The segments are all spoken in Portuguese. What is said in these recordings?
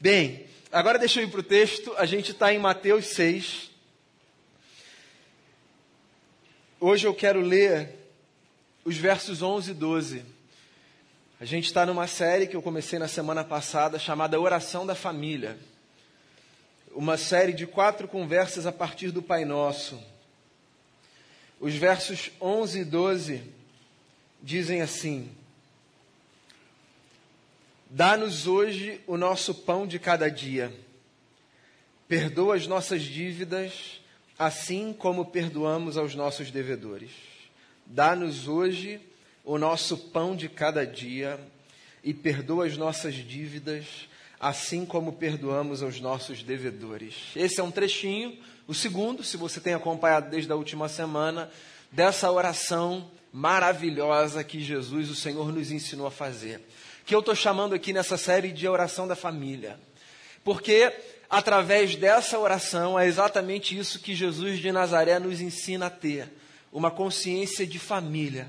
Bem, agora deixa eu ir para o texto. A gente está em Mateus 6. Hoje eu quero ler os versos 11 e 12. A gente está numa série que eu comecei na semana passada chamada Oração da Família. Uma série de quatro conversas a partir do Pai Nosso. Os versos 11 e 12 dizem assim: Dá-nos hoje o nosso pão de cada dia. Perdoa as nossas dívidas, assim como perdoamos aos nossos devedores. Dá-nos hoje o nosso pão de cada dia e perdoa as nossas dívidas, assim como perdoamos aos nossos devedores. Esse é um trechinho, o segundo, se você tem acompanhado desde a última semana, dessa oração maravilhosa que Jesus, o Senhor, nos ensinou a fazer que eu estou chamando aqui nessa série de oração da família. Porque através dessa oração é exatamente isso que Jesus de Nazaré nos ensina a ter: uma consciência de família.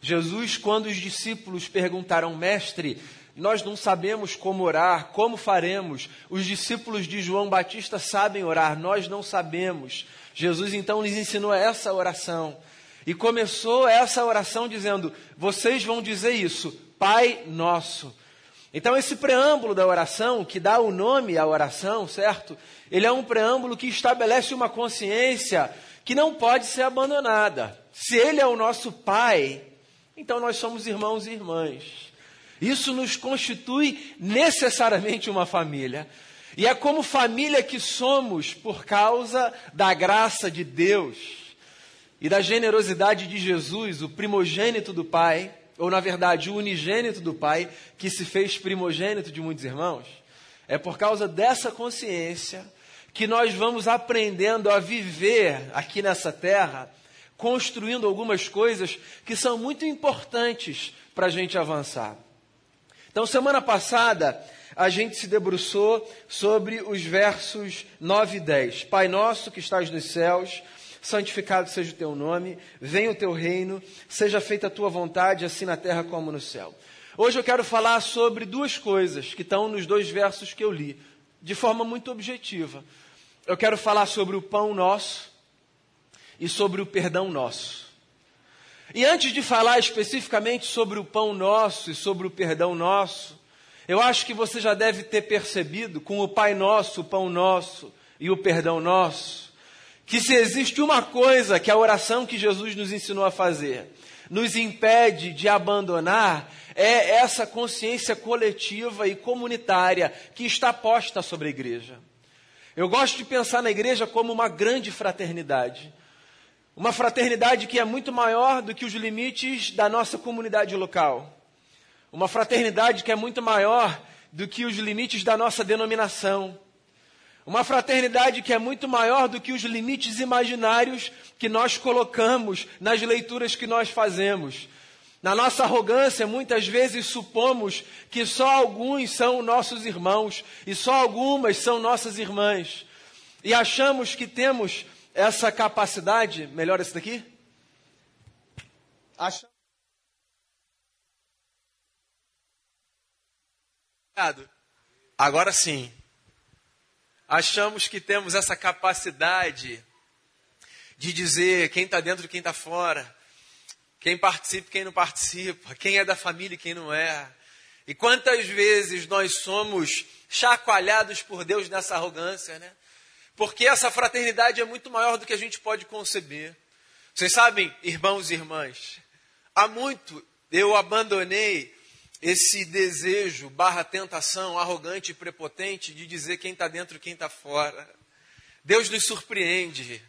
Jesus, quando os discípulos perguntaram, mestre, nós não sabemos como orar, como faremos? Os discípulos de João Batista sabem orar, nós não sabemos. Jesus então lhes ensinou essa oração. E começou essa oração dizendo: Vocês vão dizer isso, Pai Nosso. Então, esse preâmbulo da oração, que dá o nome à oração, certo? Ele é um preâmbulo que estabelece uma consciência que não pode ser abandonada. Se Ele é o nosso Pai, então nós somos irmãos e irmãs. Isso nos constitui necessariamente uma família. E é como família que somos por causa da graça de Deus e da generosidade de Jesus, o primogênito do Pai ou na verdade o unigênito do Pai, que se fez primogênito de muitos irmãos, é por causa dessa consciência que nós vamos aprendendo a viver aqui nessa terra, construindo algumas coisas que são muito importantes para a gente avançar. Então, semana passada, a gente se debruçou sobre os versos 9 e 10. Pai nosso que estás nos céus, santificado seja o teu nome, venha o teu reino, seja feita a tua vontade, assim na terra como no céu. Hoje eu quero falar sobre duas coisas que estão nos dois versos que eu li, de forma muito objetiva. Eu quero falar sobre o pão nosso e sobre o perdão nosso. E antes de falar especificamente sobre o pão nosso e sobre o perdão nosso, eu acho que você já deve ter percebido com o Pai Nosso, o pão nosso e o perdão nosso, que se existe uma coisa que a oração que Jesus nos ensinou a fazer nos impede de abandonar, é essa consciência coletiva e comunitária que está posta sobre a igreja. Eu gosto de pensar na igreja como uma grande fraternidade. Uma fraternidade que é muito maior do que os limites da nossa comunidade local. Uma fraternidade que é muito maior do que os limites da nossa denominação. Uma fraternidade que é muito maior do que os limites imaginários que nós colocamos nas leituras que nós fazemos. Na nossa arrogância, muitas vezes supomos que só alguns são nossos irmãos e só algumas são nossas irmãs. E achamos que temos essa capacidade. Melhor esse daqui? Achamos. Agora sim achamos que temos essa capacidade de dizer quem está dentro e quem está fora, quem participa e quem não participa, quem é da família e quem não é. E quantas vezes nós somos chacoalhados por Deus nessa arrogância, né? Porque essa fraternidade é muito maior do que a gente pode conceber. Vocês sabem, irmãos e irmãs, há muito eu abandonei esse desejo barra tentação arrogante e prepotente de dizer quem está dentro e quem está fora. Deus nos surpreende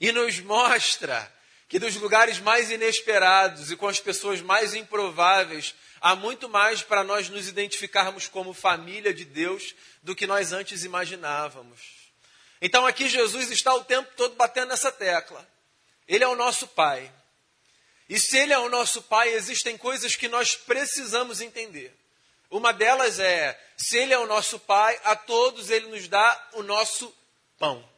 e nos mostra que dos lugares mais inesperados e com as pessoas mais improváveis, há muito mais para nós nos identificarmos como família de Deus do que nós antes imaginávamos. Então aqui Jesus está o tempo todo batendo nessa tecla. Ele é o nosso Pai. E se Ele é o nosso Pai, existem coisas que nós precisamos entender. Uma delas é: se Ele é o nosso Pai, a todos Ele nos dá o nosso pão.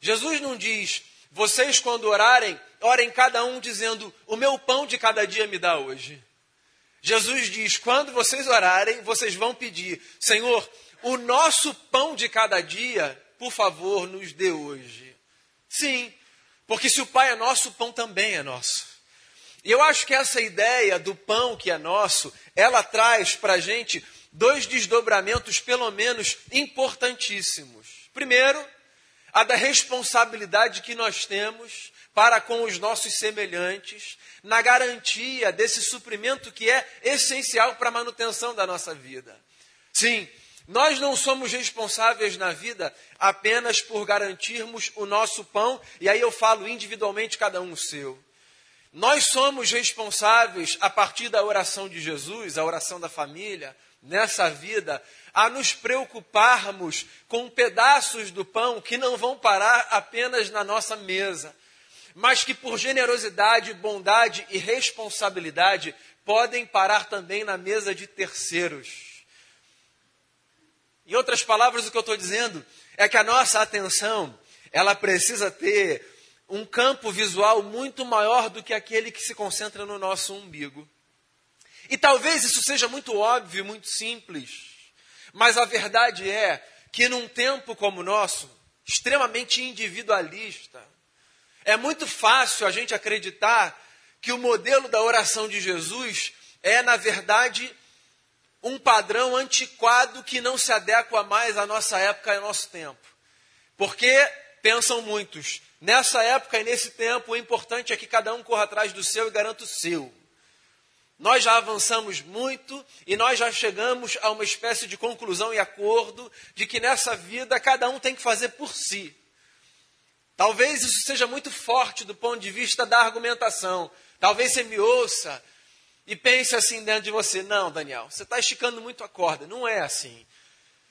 Jesus não diz, vocês quando orarem, orem cada um dizendo: o meu pão de cada dia me dá hoje. Jesus diz: quando vocês orarem, vocês vão pedir, Senhor, o nosso pão de cada dia, por favor, nos dê hoje. Sim, porque se o Pai é nosso, o pão também é nosso. E eu acho que essa ideia do pão que é nosso, ela traz para a gente dois desdobramentos, pelo menos, importantíssimos. Primeiro, a da responsabilidade que nós temos para com os nossos semelhantes, na garantia desse suprimento que é essencial para a manutenção da nossa vida. Sim, nós não somos responsáveis na vida apenas por garantirmos o nosso pão, e aí eu falo individualmente, cada um o seu. Nós somos responsáveis, a partir da oração de Jesus, a oração da família, nessa vida, a nos preocuparmos com pedaços do pão que não vão parar apenas na nossa mesa, mas que por generosidade, bondade e responsabilidade podem parar também na mesa de terceiros. Em outras palavras, o que eu estou dizendo é que a nossa atenção, ela precisa ter um campo visual muito maior do que aquele que se concentra no nosso umbigo. E talvez isso seja muito óbvio, muito simples, mas a verdade é que num tempo como o nosso, extremamente individualista, é muito fácil a gente acreditar que o modelo da oração de Jesus é, na verdade, um padrão antiquado que não se adequa mais à nossa época e ao nosso tempo. Porque, pensam muitos, nessa época e nesse tempo, o importante é que cada um corra atrás do seu e garanta o seu. Nós já avançamos muito e nós já chegamos a uma espécie de conclusão e acordo de que nessa vida cada um tem que fazer por si. Talvez isso seja muito forte do ponto de vista da argumentação. Talvez você me ouça e pense assim dentro de você: não, Daniel, você está esticando muito a corda. Não é assim.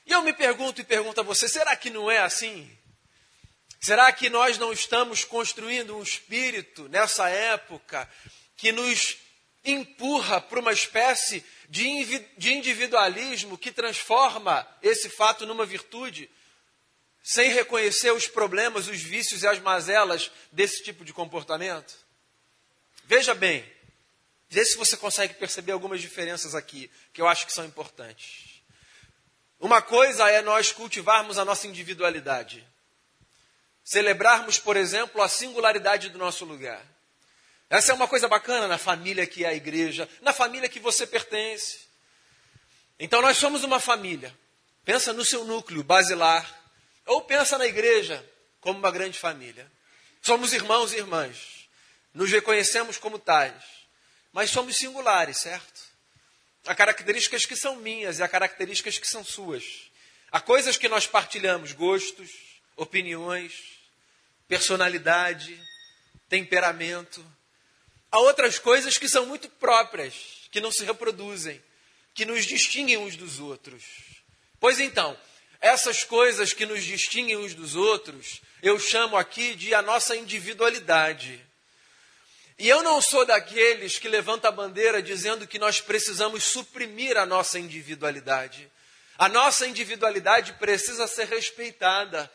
E eu me pergunto e pergunto a você: será que não é assim? Será que nós não estamos construindo um espírito nessa época que nos empurra para uma espécie de individualismo que transforma esse fato numa virtude, sem reconhecer os problemas, os vícios e as mazelas desse tipo de comportamento? Veja bem, Vê se você consegue perceber algumas diferenças aqui, que eu acho que são importantes. Uma coisa é nós cultivarmos a nossa individualidade. Celebrarmos, por exemplo, a singularidade do nosso lugar. Essa é uma coisa bacana na família que é a igreja, na família que você pertence. Então nós somos uma família. Pensa no seu núcleo basilar, ou pensa na igreja como uma grande família. Somos irmãos e irmãs. Nos reconhecemos como tais mas somos singulares, certo? Há características que são minhas e há características que são suas. Há coisas que nós partilhamos, gostos, opiniões, personalidade, temperamento. Há outras coisas que são muito próprias, que não se reproduzem, que nos distinguem uns dos outros. Pois então, essas coisas que nos distinguem uns dos outros, eu chamo aqui de a nossa individualidade. E eu não sou daqueles que levanta a bandeira dizendo que nós precisamos suprimir a nossa individualidade. A nossa individualidade precisa ser respeitada,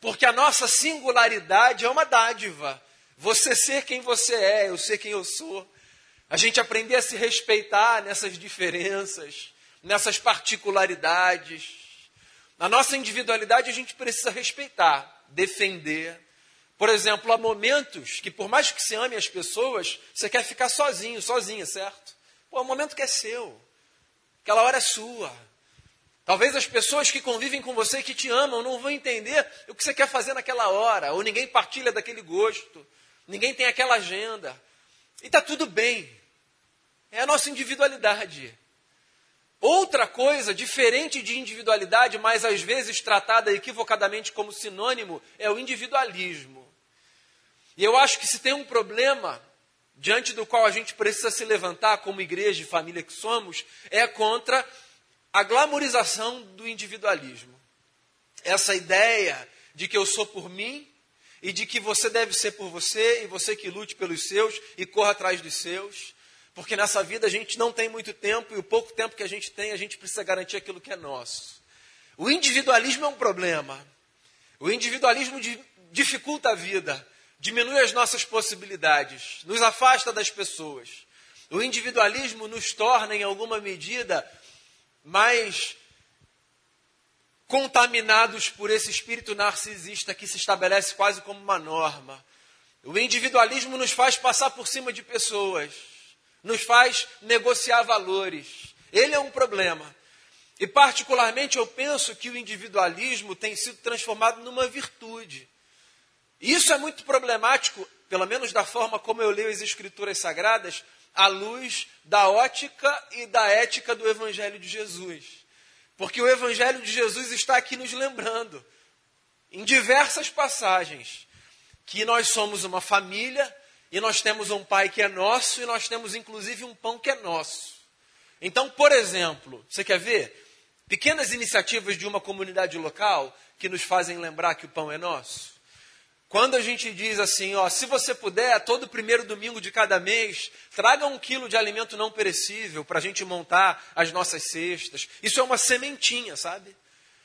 porque a nossa singularidade é uma dádiva. Você ser quem você é, eu ser quem eu sou. A gente aprender a se respeitar nessas diferenças, nessas particularidades. A nossa individualidade a gente precisa respeitar, defender, por exemplo, há momentos que, por mais que você ame as pessoas, você quer ficar sozinho, sozinha, certo? Pô, é um momento que é seu. Aquela hora é sua. Talvez as pessoas que convivem com você e que te amam não vão entender o que você quer fazer naquela hora, ou ninguém partilha daquele gosto, ninguém tem aquela agenda. E está tudo bem. É a nossa individualidade. Outra coisa, diferente de individualidade, mas às vezes tratada equivocadamente como sinônimo, é o individualismo. E eu acho que se tem um problema diante do qual a gente precisa se levantar como igreja e família que somos, é contra a glamorização do individualismo. Essa ideia de que eu sou por mim e de que você deve ser por você e você que lute pelos seus e corra atrás dos seus. Porque nessa vida a gente não tem muito tempo e o pouco tempo que a gente tem, a gente precisa garantir aquilo que é nosso. O individualismo é um problema. O individualismo dificulta a vida diminui as nossas possibilidades, nos afasta das pessoas. O individualismo nos torna, em alguma medida, mais contaminados por esse espírito narcisista que se estabelece quase como uma norma. O individualismo nos faz passar por cima de pessoas, nos faz negociar valores. Ele é um problema. E, particularmente, eu penso que o individualismo tem sido transformado numa virtude. Isso é muito problemático, pelo menos da forma como eu leio as Escrituras Sagradas, à luz da ótica e da ética do Evangelho de Jesus. Porque o Evangelho de Jesus está aqui nos lembrando, em diversas passagens, que nós somos uma família e nós temos um pai que é nosso e nós temos inclusive um pão que é nosso. Então, por exemplo, você quer ver? Pequenas iniciativas de uma comunidade local que nos fazem lembrar que o pão é nosso. Quando a gente diz assim, ó, se você puder, todo primeiro domingo de cada mês, traga um quilo de alimento não perecível para a gente montar as nossas cestas. Isso é uma sementinha, sabe?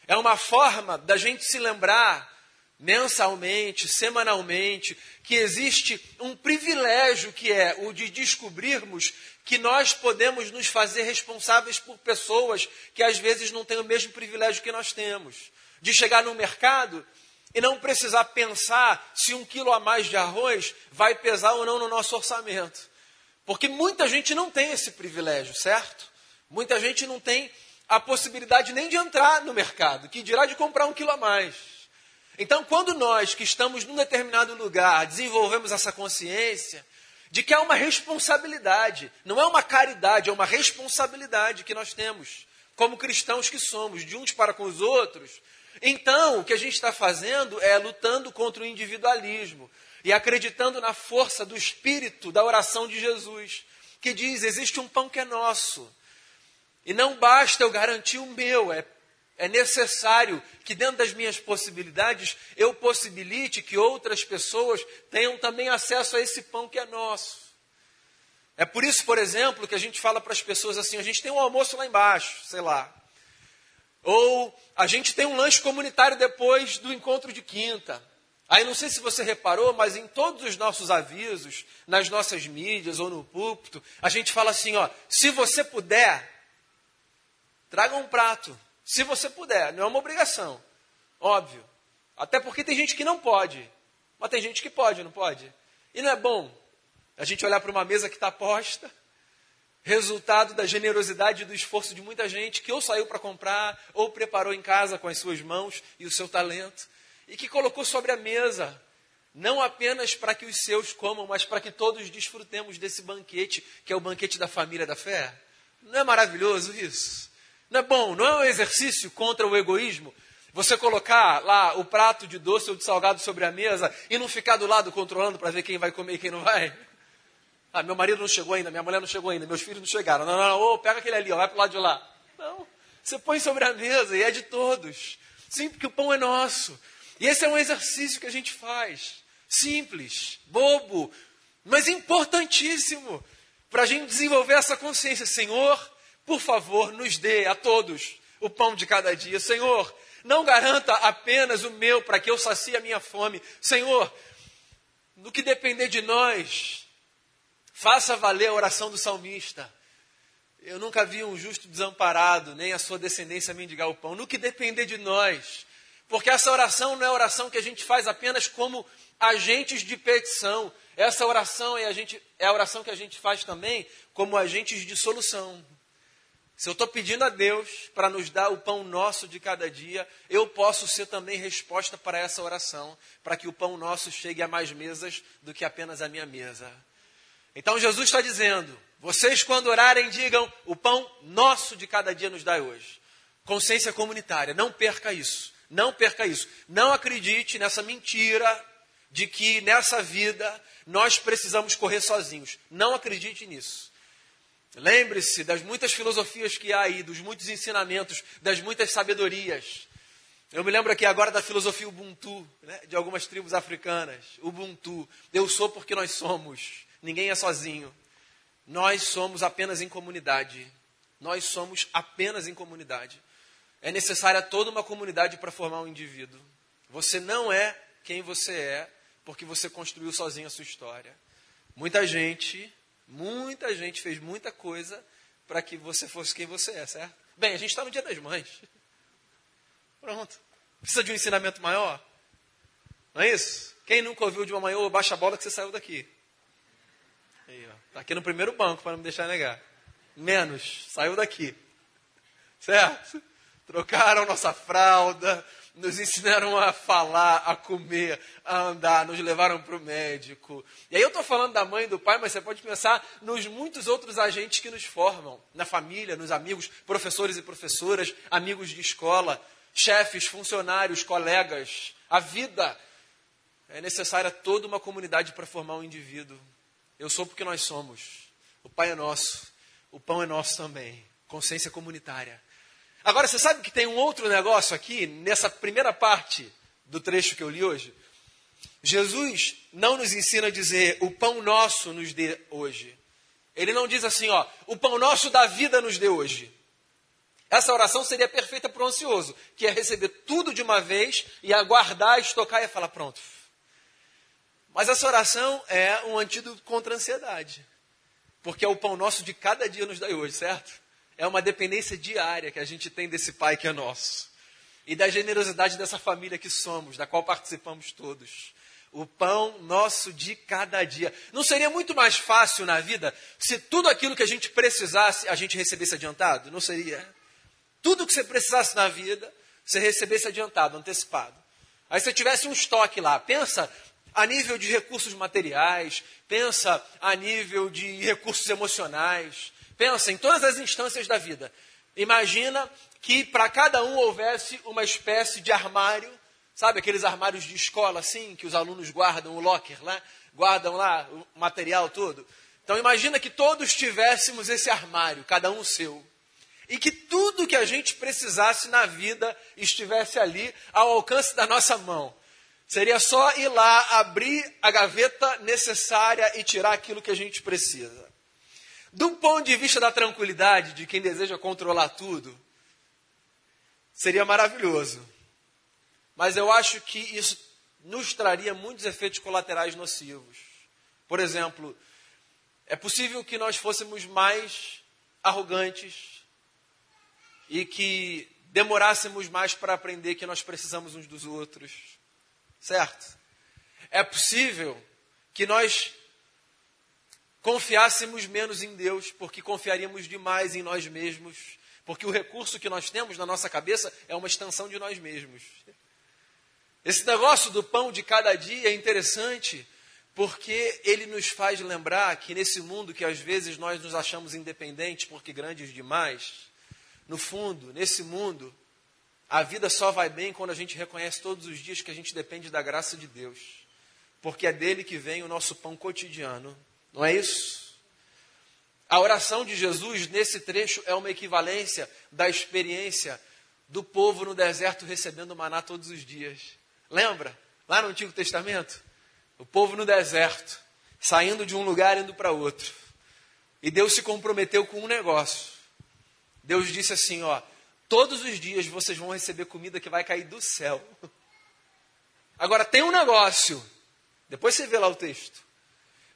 É uma forma da gente se lembrar mensalmente, semanalmente, que existe um privilégio que é o de descobrirmos que nós podemos nos fazer responsáveis por pessoas que às vezes não têm o mesmo privilégio que nós temos. De chegar no mercado e não precisar pensar se um quilo a mais de arroz vai pesar ou não no nosso orçamento. Porque muita gente não tem esse privilégio, certo? Muita gente não tem a possibilidade nem de entrar no mercado, que dirá de comprar um quilo a mais. Então, quando nós que estamos num determinado lugar desenvolvemos essa consciência, de que há uma responsabilidade, não é uma caridade, é uma responsabilidade que nós temos, como cristãos que somos, de uns para com os outros. Então, o que a gente está fazendo é lutando contra o individualismo e acreditando na força do espírito da oração de Jesus, que diz: existe um pão que é nosso. E não basta eu garantir o meu, é é necessário que, dentro das minhas possibilidades, eu possibilite que outras pessoas tenham também acesso a esse pão que é nosso. É por isso, por exemplo, que a gente fala para as pessoas assim: a gente tem um almoço lá embaixo, sei lá. Ou a gente tem um lanche comunitário depois do encontro de quinta. Aí não sei se você reparou, mas em todos os nossos avisos, nas nossas mídias ou no púlpito, a gente fala assim: ó, se você puder, traga um prato. Se você puder, não é uma obrigação. Óbvio. Até porque tem gente que não pode. Mas tem gente que pode, não pode? E não é bom a gente olhar para uma mesa que está posta, resultado da generosidade e do esforço de muita gente que ou saiu para comprar, ou preparou em casa com as suas mãos e o seu talento, e que colocou sobre a mesa, não apenas para que os seus comam, mas para que todos desfrutemos desse banquete, que é o banquete da família da fé. Não é maravilhoso isso? Não é bom, não é um exercício contra o egoísmo? Você colocar lá o prato de doce ou de salgado sobre a mesa e não ficar do lado controlando para ver quem vai comer e quem não vai? Ah, meu marido não chegou ainda, minha mulher não chegou ainda, meus filhos não chegaram. Não, não, não, oh, pega aquele ali, ó, vai para o lado de lá. Não, você põe sobre a mesa e é de todos. Sim, porque o pão é nosso. E esse é um exercício que a gente faz. Simples, bobo, mas importantíssimo para a gente desenvolver essa consciência. Senhor, por favor, nos dê a todos o pão de cada dia. Senhor, não garanta apenas o meu para que eu sacie a minha fome. Senhor, no que depender de nós, faça valer a oração do salmista. Eu nunca vi um justo desamparado, nem a sua descendência mendigar o pão. No que depender de nós. Porque essa oração não é oração que a gente faz apenas como agentes de petição. Essa oração é a, gente, é a oração que a gente faz também como agentes de solução. Se eu estou pedindo a Deus para nos dar o pão nosso de cada dia, eu posso ser também resposta para essa oração, para que o pão nosso chegue a mais mesas do que apenas a minha mesa. Então Jesus está dizendo: vocês, quando orarem, digam: o pão nosso de cada dia nos dai hoje. Consciência comunitária, não perca isso. Não perca isso. Não acredite nessa mentira de que nessa vida nós precisamos correr sozinhos. Não acredite nisso. Lembre-se das muitas filosofias que há aí, dos muitos ensinamentos, das muitas sabedorias. Eu me lembro aqui agora da filosofia Ubuntu, né, de algumas tribos africanas. Ubuntu. Eu sou porque nós somos. Ninguém é sozinho. Nós somos apenas em comunidade. Nós somos apenas em comunidade. É necessária toda uma comunidade para formar um indivíduo. Você não é quem você é porque você construiu sozinho a sua história. Muita gente Muita gente fez muita coisa para que você fosse quem você é, certo? Bem, a gente está no Dia das Mães. Pronto. Precisa de um ensinamento maior? Não é isso? Quem nunca ouviu de uma manhã, baixa a bola que você saiu daqui. Aí, ó. Tá aqui no primeiro banco, para não me deixar negar. Menos, saiu daqui. Certo? Trocaram nossa fralda, nos ensinaram a falar, a comer, a andar, nos levaram para o médico. E aí eu estou falando da mãe e do pai, mas você pode pensar nos muitos outros agentes que nos formam, na família, nos amigos, professores e professoras, amigos de escola, chefes, funcionários, colegas. A vida é necessária toda uma comunidade para formar um indivíduo. Eu sou porque nós somos. O Pai é nosso, o pão é nosso também. Consciência comunitária. Agora, você sabe que tem um outro negócio aqui, nessa primeira parte do trecho que eu li hoje? Jesus não nos ensina a dizer o pão nosso nos dê hoje. Ele não diz assim, ó, o pão nosso da vida nos dê hoje. Essa oração seria perfeita para o ansioso, que é receber tudo de uma vez e aguardar, estocar e falar, pronto. Mas essa oração é um antídoto contra a ansiedade. Porque é o pão nosso de cada dia nos dá hoje, certo? É uma dependência diária que a gente tem desse Pai que é nosso. E da generosidade dessa família que somos, da qual participamos todos. O pão nosso de cada dia. Não seria muito mais fácil na vida se tudo aquilo que a gente precisasse a gente recebesse adiantado? Não seria? Tudo que você precisasse na vida, você recebesse adiantado, antecipado. Aí você tivesse um estoque lá. Pensa a nível de recursos materiais, pensa a nível de recursos emocionais, Pensa em todas as instâncias da vida. Imagina que para cada um houvesse uma espécie de armário, sabe aqueles armários de escola assim, que os alunos guardam o locker lá, guardam lá o material todo. Então imagina que todos tivéssemos esse armário, cada um seu. E que tudo que a gente precisasse na vida estivesse ali ao alcance da nossa mão. Seria só ir lá, abrir a gaveta necessária e tirar aquilo que a gente precisa. Do ponto de vista da tranquilidade de quem deseja controlar tudo, seria maravilhoso. Mas eu acho que isso nos traria muitos efeitos colaterais nocivos. Por exemplo, é possível que nós fôssemos mais arrogantes e que demorássemos mais para aprender que nós precisamos uns dos outros. Certo? É possível que nós confiássemos menos em Deus, porque confiaríamos demais em nós mesmos, porque o recurso que nós temos na nossa cabeça é uma extensão de nós mesmos. Esse negócio do pão de cada dia é interessante, porque ele nos faz lembrar que nesse mundo que às vezes nós nos achamos independentes porque grandes demais, no fundo, nesse mundo, a vida só vai bem quando a gente reconhece todos os dias que a gente depende da graça de Deus, porque é dele que vem o nosso pão cotidiano. Não é isso? A oração de Jesus nesse trecho é uma equivalência da experiência do povo no deserto recebendo maná todos os dias. Lembra? Lá no Antigo Testamento? O povo no deserto, saindo de um lugar indo para outro. E Deus se comprometeu com um negócio. Deus disse assim: ó, todos os dias vocês vão receber comida que vai cair do céu. Agora tem um negócio. Depois você vê lá o texto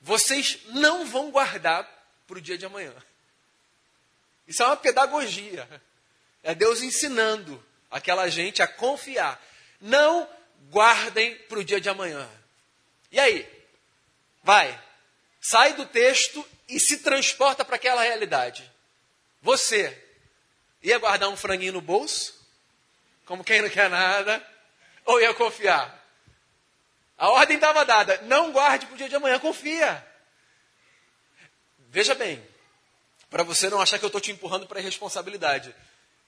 vocês não vão guardar para o dia de amanhã. Isso é uma pedagogia. É Deus ensinando aquela gente a confiar. Não guardem para o dia de amanhã. E aí? Vai. Sai do texto e se transporta para aquela realidade. Você ia guardar um franguinho no bolso? Como quem não quer nada? Ou ia confiar? A ordem estava dada: não guarde para o dia de amanhã, confia. Veja bem, para você não achar que eu estou te empurrando para a irresponsabilidade.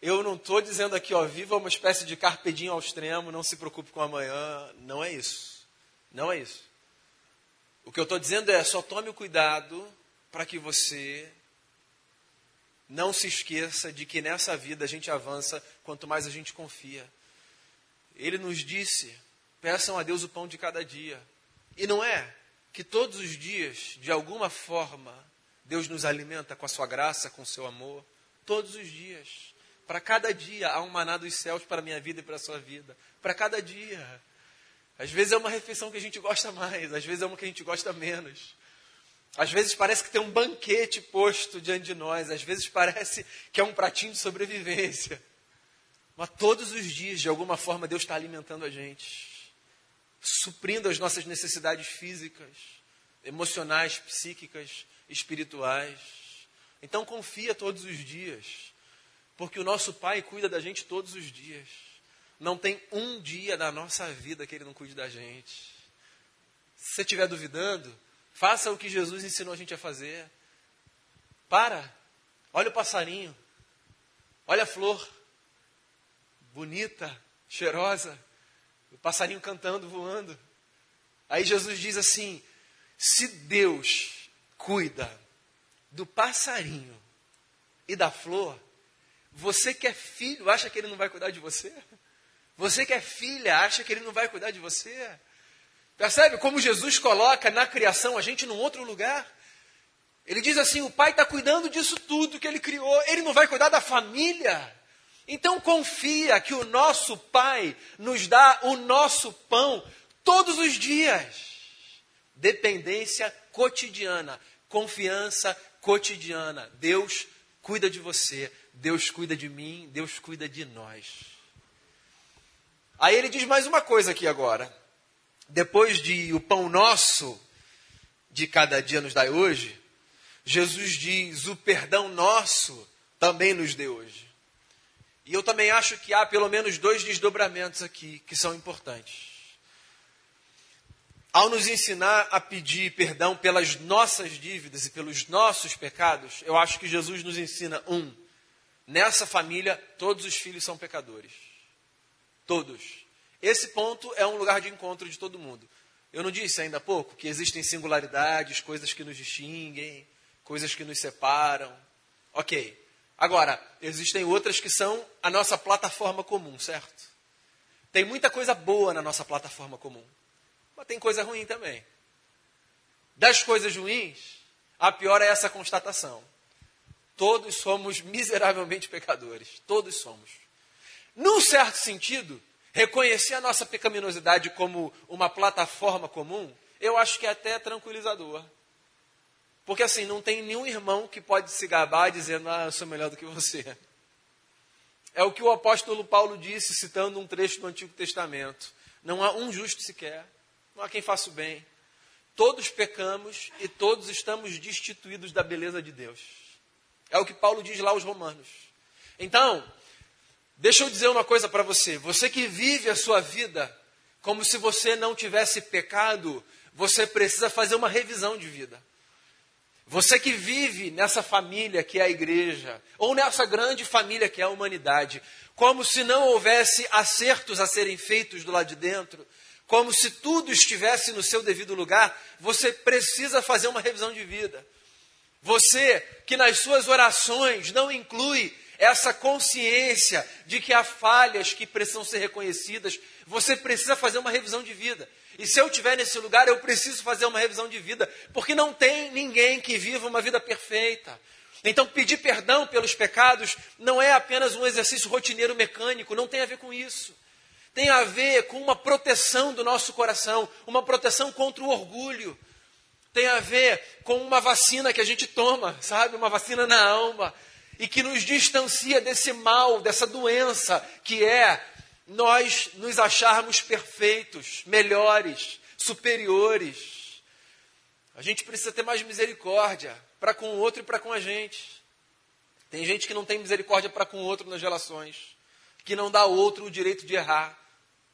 Eu não estou dizendo aqui, ó, viva uma espécie de carpedinho ao extremo, não se preocupe com amanhã. Não é isso. Não é isso. O que eu estou dizendo é só tome cuidado para que você não se esqueça de que nessa vida a gente avança quanto mais a gente confia. Ele nos disse Peçam a Deus o pão de cada dia. E não é que todos os dias, de alguma forma, Deus nos alimenta com a sua graça, com o seu amor? Todos os dias. Para cada dia há um maná dos céus para a minha vida e para a sua vida. Para cada dia. Às vezes é uma refeição que a gente gosta mais, às vezes é uma que a gente gosta menos. Às vezes parece que tem um banquete posto diante de nós, às vezes parece que é um pratinho de sobrevivência. Mas todos os dias, de alguma forma, Deus está alimentando a gente, suprindo as nossas necessidades físicas, emocionais, psíquicas, espirituais. Então confia todos os dias, porque o nosso Pai cuida da gente todos os dias. Não tem um dia da nossa vida que Ele não cuide da gente. Se você estiver duvidando, faça o que Jesus ensinou a gente a fazer. Para, olha o passarinho, olha a flor, bonita, cheirosa, o passarinho cantando, voando. Aí Jesus diz assim: se Deus cuida do passarinho e da flor, você que é filho, acha que ele não vai cuidar de você? Você que é filha, acha que ele não vai cuidar de você? Percebe como Jesus coloca na criação a gente num outro lugar? Ele diz assim: o pai está cuidando disso tudo que ele criou, ele não vai cuidar da família. Então confia que o nosso pai nos dá o nosso pão todos os dias. Dependência cotidiana, confiança cotidiana. Deus cuida de você, Deus cuida de mim, Deus cuida de nós. Aí ele diz mais uma coisa aqui agora. Depois de o pão nosso de cada dia nos dai hoje, Jesus diz: o perdão nosso também nos dê hoje. E eu também acho que há pelo menos dois desdobramentos aqui que são importantes. Ao nos ensinar a pedir perdão pelas nossas dívidas e pelos nossos pecados, eu acho que Jesus nos ensina um: nessa família todos os filhos são pecadores. Todos. Esse ponto é um lugar de encontro de todo mundo. Eu não disse ainda há pouco que existem singularidades, coisas que nos distinguem, coisas que nos separam. Ok. Agora, existem outras que são a nossa plataforma comum, certo? Tem muita coisa boa na nossa plataforma comum. Mas tem coisa ruim também. Das coisas ruins, a pior é essa constatação. Todos somos miseravelmente pecadores. Todos somos. Num certo sentido, reconhecer a nossa pecaminosidade como uma plataforma comum, eu acho que é até tranquilizador. Porque assim, não tem nenhum irmão que pode se gabar dizendo, ah, eu sou melhor do que você. É o que o apóstolo Paulo disse, citando um trecho do Antigo Testamento. Não há um justo sequer não há quem faça o bem. Todos pecamos e todos estamos destituídos da beleza de Deus. É o que Paulo diz lá aos Romanos. Então, deixa eu dizer uma coisa para você. Você que vive a sua vida como se você não tivesse pecado, você precisa fazer uma revisão de vida. Você que vive nessa família que é a igreja, ou nessa grande família que é a humanidade, como se não houvesse acertos a serem feitos do lado de dentro, como se tudo estivesse no seu devido lugar, você precisa fazer uma revisão de vida. Você que nas suas orações não inclui essa consciência de que há falhas que precisam ser reconhecidas, você precisa fazer uma revisão de vida. E se eu estiver nesse lugar, eu preciso fazer uma revisão de vida, porque não tem ninguém que viva uma vida perfeita. Então, pedir perdão pelos pecados não é apenas um exercício rotineiro mecânico, não tem a ver com isso tem a ver com uma proteção do nosso coração, uma proteção contra o orgulho. Tem a ver com uma vacina que a gente toma, sabe? Uma vacina na alma. E que nos distancia desse mal, dessa doença, que é nós nos acharmos perfeitos, melhores, superiores. A gente precisa ter mais misericórdia para com o outro e para com a gente. Tem gente que não tem misericórdia para com o outro nas relações, que não dá ao outro o direito de errar.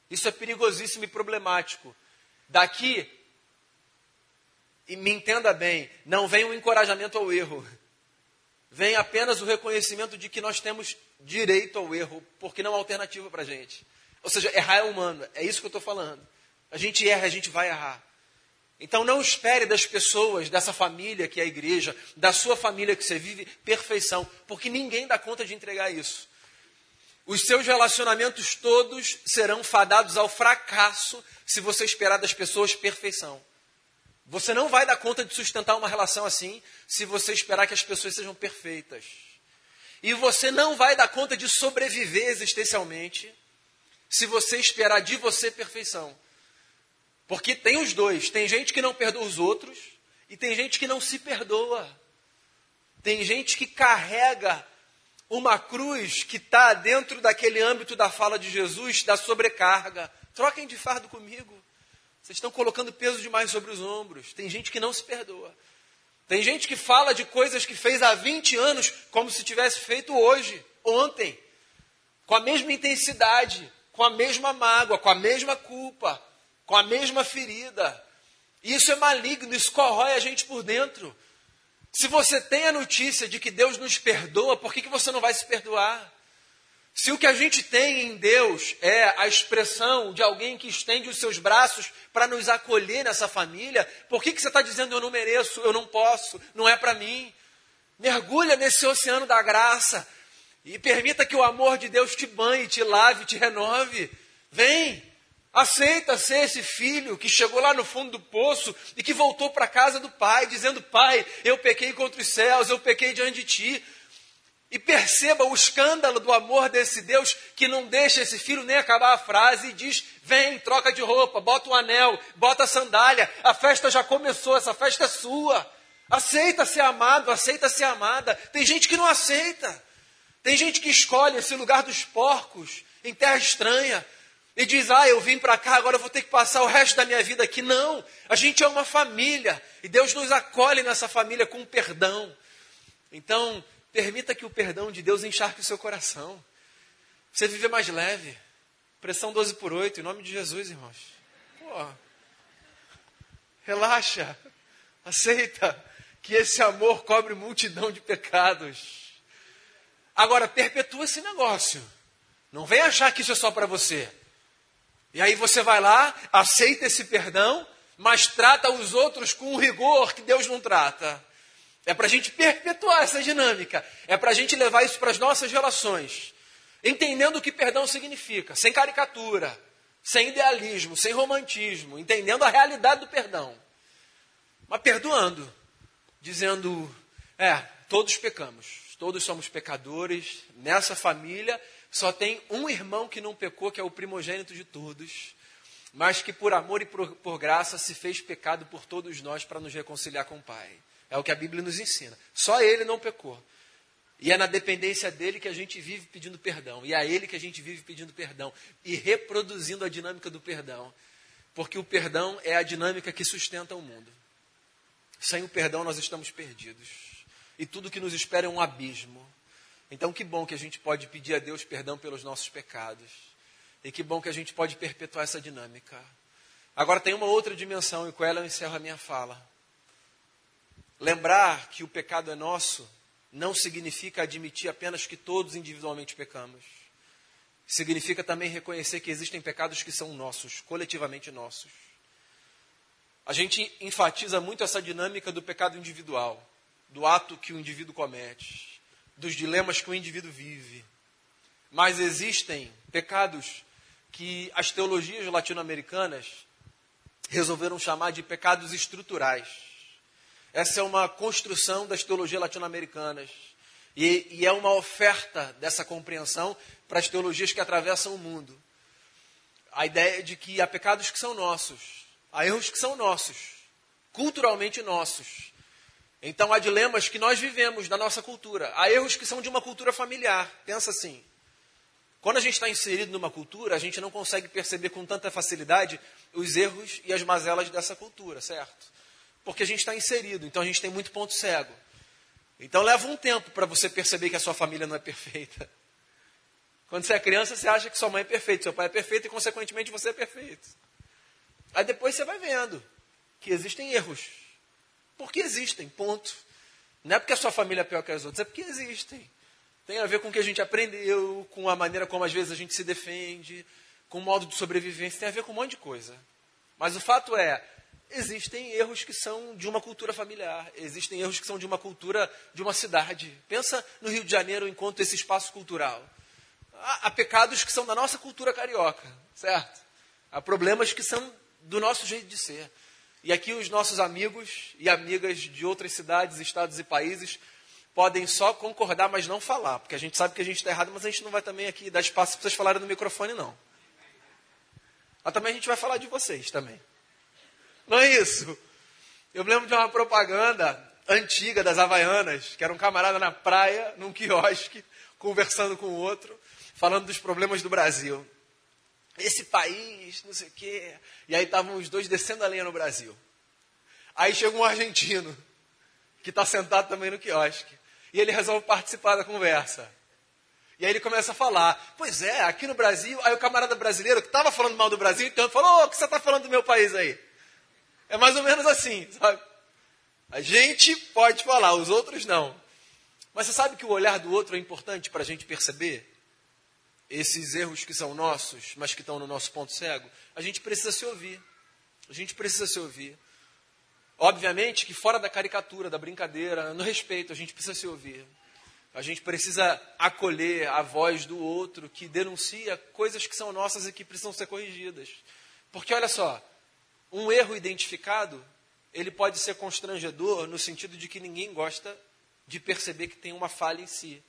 Isso é perigosíssimo e problemático. Daqui, e me entenda bem, não vem um encorajamento ao erro. Vem apenas o reconhecimento de que nós temos direito ao erro, porque não há alternativa para a gente. Ou seja, errar é humano, é isso que eu estou falando. A gente erra, a gente vai errar. Então não espere das pessoas, dessa família que é a igreja, da sua família que você vive, perfeição, porque ninguém dá conta de entregar isso. Os seus relacionamentos todos serão fadados ao fracasso se você esperar das pessoas perfeição. Você não vai dar conta de sustentar uma relação assim se você esperar que as pessoas sejam perfeitas. E você não vai dar conta de sobreviver existencialmente se você esperar de você perfeição. Porque tem os dois. Tem gente que não perdoa os outros e tem gente que não se perdoa. Tem gente que carrega uma cruz que está dentro daquele âmbito da fala de Jesus, da sobrecarga. Troquem de fardo comigo. Vocês estão colocando peso demais sobre os ombros. Tem gente que não se perdoa. Tem gente que fala de coisas que fez há 20 anos como se tivesse feito hoje, ontem, com a mesma intensidade, com a mesma mágoa, com a mesma culpa, com a mesma ferida. Isso é maligno, isso corrói a gente por dentro. Se você tem a notícia de que Deus nos perdoa, por que, que você não vai se perdoar? Se o que a gente tem em Deus é a expressão de alguém que estende os seus braços para nos acolher nessa família, por que, que você está dizendo eu não mereço, eu não posso, não é para mim? Mergulha nesse oceano da graça e permita que o amor de Deus te banhe, te lave, te renove. Vem, Aceita ser esse filho que chegou lá no fundo do poço e que voltou para a casa do pai, dizendo: Pai, eu pequei contra os céus, eu pequei diante de ti. E perceba o escândalo do amor desse Deus que não deixa esse filho nem acabar a frase e diz: Vem, troca de roupa, bota um anel, bota a sandália, a festa já começou, essa festa é sua. Aceita ser amado, aceita ser amada. Tem gente que não aceita. Tem gente que escolhe esse lugar dos porcos em terra estranha e diz: Ah, eu vim para cá, agora eu vou ter que passar o resto da minha vida aqui. Não, a gente é uma família e Deus nos acolhe nessa família com perdão. Então, permita que o perdão de Deus encharque o seu coração. Você viver mais leve. Pressão 12 por 8, em nome de Jesus, irmãos. Pô, relaxa, aceita que esse amor cobre multidão de pecados. Agora, perpetua esse negócio. Não vem achar que isso é só para você. E aí você vai lá, aceita esse perdão, mas trata os outros com um rigor que Deus não trata. É para a gente perpetuar essa dinâmica. É para a gente levar isso para as nossas relações. Entendendo o que perdão significa, sem caricatura, sem idealismo, sem romantismo, entendendo a realidade do perdão. Mas perdoando, dizendo: é, todos pecamos, todos somos pecadores, nessa família só tem um irmão que não pecou, que é o primogênito de todos, mas que por amor e por, por graça se fez pecado por todos nós para nos reconciliar com o Pai. É o que a Bíblia nos ensina. Só ele não pecou. E é na dependência dele que a gente vive pedindo perdão. E é a ele que a gente vive pedindo perdão. E reproduzindo a dinâmica do perdão. Porque o perdão é a dinâmica que sustenta o mundo. Sem o perdão nós estamos perdidos. E tudo que nos espera é um abismo. Então, que bom que a gente pode pedir a Deus perdão pelos nossos pecados. E que bom que a gente pode perpetuar essa dinâmica. Agora, tem uma outra dimensão, e com ela eu encerro a minha fala. Lembrar que o pecado é nosso não significa admitir apenas que todos individualmente pecamos. Significa também reconhecer que existem pecados que são nossos, coletivamente nossos. A gente enfatiza muito essa dinâmica do pecado individual, do ato que o indivíduo comete dos dilemas que o indivíduo vive. Mas existem pecados que as teologias latino-americanas resolveram chamar de pecados estruturais. Essa é uma construção das teologias latino-americanas. E, e, é uma oferta dessa compreensão para as teologias que atravessam o mundo. A ideia de que há pecados que são nossos, há erros que são nossos, culturalmente nossos, então há dilemas que nós vivemos da nossa cultura. Há erros que são de uma cultura familiar. Pensa assim. Quando a gente está inserido numa cultura, a gente não consegue perceber com tanta facilidade os erros e as mazelas dessa cultura, certo? Porque a gente está inserido, então a gente tem muito ponto cego. Então leva um tempo para você perceber que a sua família não é perfeita. Quando você é criança, você acha que sua mãe é perfeita, seu pai é perfeito e, consequentemente, você é perfeito. Aí depois você vai vendo que existem erros porque existem, ponto. Não é porque a sua família é pior que as outras, é porque existem. Tem a ver com o que a gente aprendeu, com a maneira como às vezes a gente se defende, com o modo de sobrevivência, tem a ver com um monte de coisa. Mas o fato é, existem erros que são de uma cultura familiar, existem erros que são de uma cultura de uma cidade. Pensa no Rio de Janeiro enquanto esse espaço cultural. Há, há pecados que são da nossa cultura carioca, certo? Há problemas que são do nosso jeito de ser. E aqui os nossos amigos e amigas de outras cidades, estados e países podem só concordar, mas não falar, porque a gente sabe que a gente está errado, mas a gente não vai também aqui dar espaço para vocês falarem no microfone, não. Mas também a gente vai falar de vocês também. Não é isso? Eu me lembro de uma propaganda antiga das Havaianas, que era um camarada na praia, num quiosque, conversando com o outro, falando dos problemas do Brasil. Esse país, não sei o quê. E aí estavam os dois descendo a lenha no Brasil. Aí chega um argentino, que está sentado também no quiosque. E ele resolve participar da conversa. E aí ele começa a falar, pois é, aqui no Brasil, aí o camarada brasileiro que estava falando mal do Brasil, então falou, o que você está falando do meu país aí? É mais ou menos assim, sabe? A gente pode falar, os outros não. Mas você sabe que o olhar do outro é importante para a gente perceber esses erros que são nossos, mas que estão no nosso ponto cego? A gente precisa se ouvir. A gente precisa se ouvir. Obviamente que fora da caricatura, da brincadeira, no respeito, a gente precisa se ouvir. A gente precisa acolher a voz do outro que denuncia coisas que são nossas e que precisam ser corrigidas. Porque olha só, um erro identificado, ele pode ser constrangedor no sentido de que ninguém gosta de perceber que tem uma falha em si,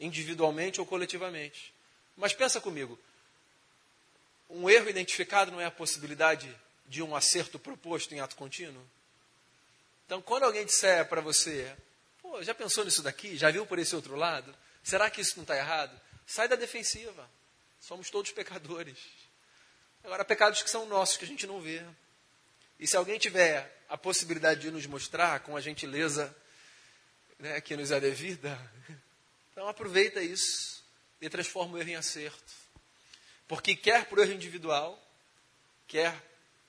individualmente ou coletivamente. Mas pensa comigo, um erro identificado não é a possibilidade de um acerto proposto em ato contínuo? Então, quando alguém disser para você, Pô, já pensou nisso daqui? Já viu por esse outro lado? Será que isso não está errado? Sai da defensiva. Somos todos pecadores. Agora, pecados que são nossos, que a gente não vê. E se alguém tiver a possibilidade de nos mostrar com a gentileza né, que nos é devida, então aproveita isso e transforma o erro em acerto. Porque quer para o erro individual, quer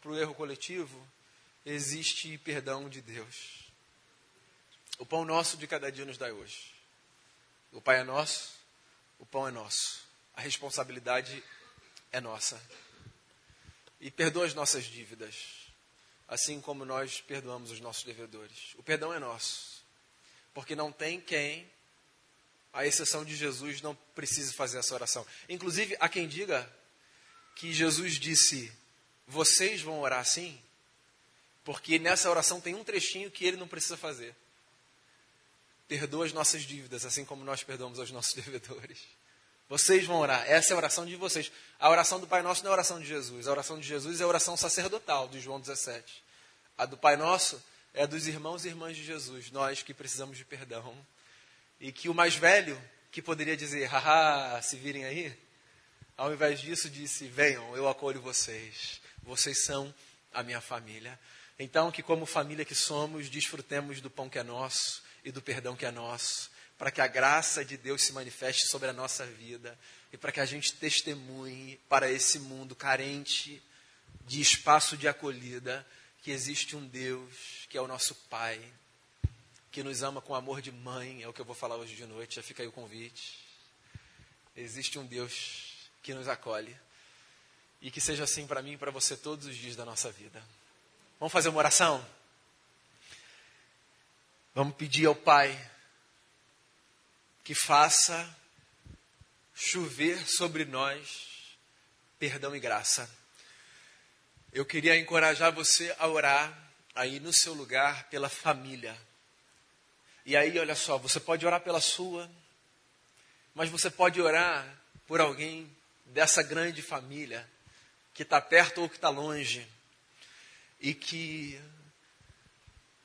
para o erro coletivo, existe perdão de Deus. O pão nosso de cada dia nos dai hoje. O Pai é nosso, o pão é nosso. A responsabilidade é nossa. E perdoa as nossas dívidas, assim como nós perdoamos os nossos devedores. O perdão é nosso, porque não tem quem, à exceção de Jesus, não precise fazer essa oração. Inclusive, há quem diga que Jesus disse: Vocês vão orar assim, porque nessa oração tem um trechinho que ele não precisa fazer perdoa as nossas dívidas, assim como nós perdoamos aos nossos devedores. Vocês vão orar. Essa é a oração de vocês. A oração do Pai Nosso não é a oração de Jesus. A oração de Jesus é a oração sacerdotal, de João 17. A do Pai Nosso é dos irmãos e irmãs de Jesus, nós que precisamos de perdão. E que o mais velho, que poderia dizer, haha, se virem aí, ao invés disso disse, venham, eu acolho vocês. Vocês são a minha família. Então, que como família que somos, desfrutemos do pão que é nosso e do perdão que é nosso, para que a graça de Deus se manifeste sobre a nossa vida e para que a gente testemunhe para esse mundo carente de espaço de acolhida que existe um Deus que é o nosso Pai, que nos ama com amor de mãe, é o que eu vou falar hoje de noite, já fica aí o convite. Existe um Deus que nos acolhe e que seja assim para mim e para você todos os dias da nossa vida. Vamos fazer uma oração? Vamos pedir ao Pai que faça chover sobre nós perdão e graça. Eu queria encorajar você a orar aí no seu lugar pela família. E aí, olha só, você pode orar pela sua, mas você pode orar por alguém dessa grande família que está perto ou que está longe e que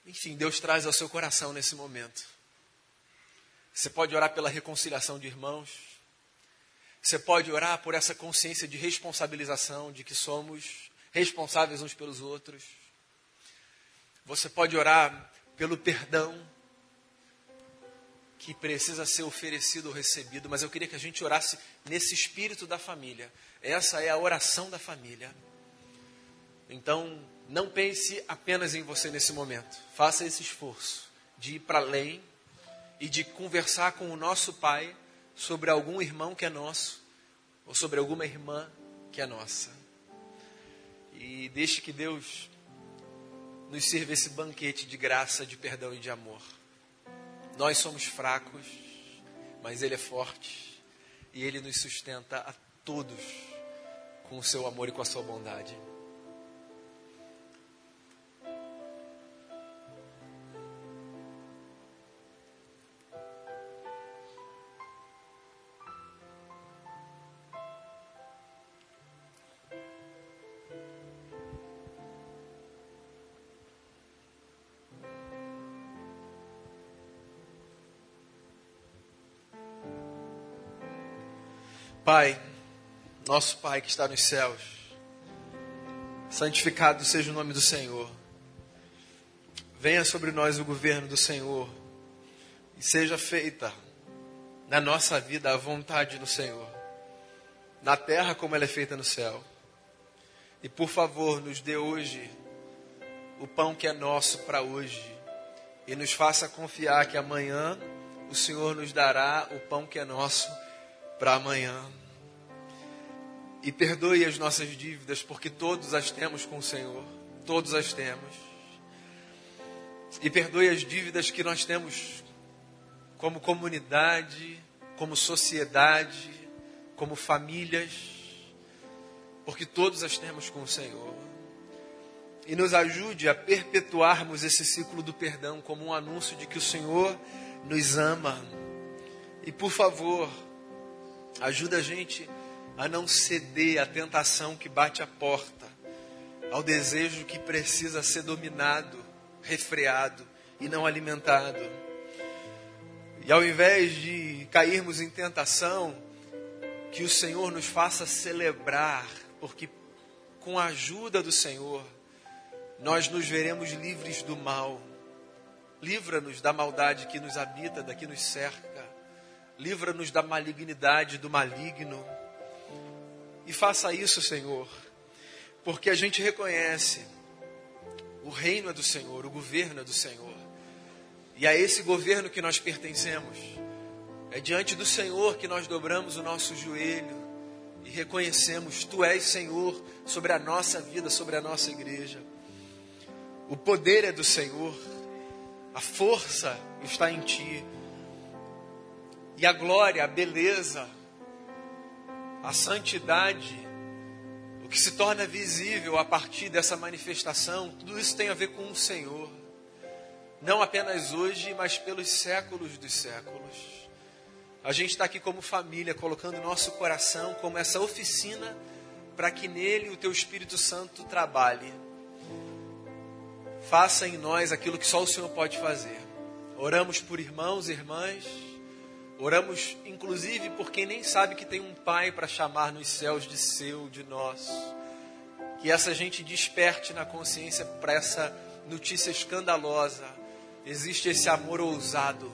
enfim, Deus traz ao seu coração nesse momento. Você pode orar pela reconciliação de irmãos. Você pode orar por essa consciência de responsabilização, de que somos responsáveis uns pelos outros. Você pode orar pelo perdão que precisa ser oferecido ou recebido, mas eu queria que a gente orasse nesse espírito da família. Essa é a oração da família. Então, não pense apenas em você nesse momento. Faça esse esforço de ir para além e de conversar com o nosso Pai sobre algum irmão que é nosso ou sobre alguma irmã que é nossa. E deixe que Deus nos sirva esse banquete de graça, de perdão e de amor. Nós somos fracos, mas Ele é forte e Ele nos sustenta a todos com o seu amor e com a sua bondade. Pai, nosso Pai que está nos céus, santificado seja o nome do Senhor. Venha sobre nós o governo do Senhor e seja feita na nossa vida a vontade do Senhor, na terra como ela é feita no céu. E por favor, nos dê hoje o pão que é nosso para hoje e nos faça confiar que amanhã o Senhor nos dará o pão que é nosso para amanhã. E perdoe as nossas dívidas, porque todos as temos com o Senhor, todos as temos. E perdoe as dívidas que nós temos como comunidade, como sociedade, como famílias, porque todos as temos com o Senhor. E nos ajude a perpetuarmos esse ciclo do perdão como um anúncio de que o Senhor nos ama. E por favor, ajuda a gente a não ceder à tentação que bate a porta, ao desejo que precisa ser dominado, refreado e não alimentado. E ao invés de cairmos em tentação, que o Senhor nos faça celebrar, porque com a ajuda do Senhor, nós nos veremos livres do mal. Livra-nos da maldade que nos habita, da que nos cerca. Livra-nos da malignidade do maligno. E faça isso, Senhor, porque a gente reconhece o reino é do Senhor, o governo é do Senhor. E a esse governo que nós pertencemos. É diante do Senhor que nós dobramos o nosso joelho e reconhecemos: Tu és Senhor sobre a nossa vida, sobre a nossa igreja. O poder é do Senhor, a força está em Ti, e a glória, a beleza, a santidade, o que se torna visível a partir dessa manifestação, tudo isso tem a ver com o Senhor não apenas hoje, mas pelos séculos dos séculos. A gente está aqui como família, colocando nosso coração como essa oficina para que nele o teu Espírito Santo trabalhe. Faça em nós aquilo que só o Senhor pode fazer. Oramos por irmãos e irmãs, oramos inclusive por quem nem sabe que tem um Pai para chamar nos céus de seu, de nosso. Que essa gente desperte na consciência para essa notícia escandalosa Existe esse amor ousado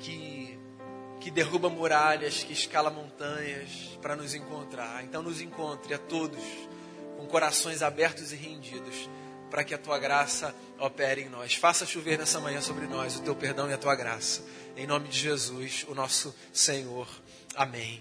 que, que derruba muralhas, que escala montanhas para nos encontrar. Então, nos encontre a todos com corações abertos e rendidos para que a tua graça opere em nós. Faça chover nessa manhã sobre nós o teu perdão e a tua graça. Em nome de Jesus, o nosso Senhor. Amém.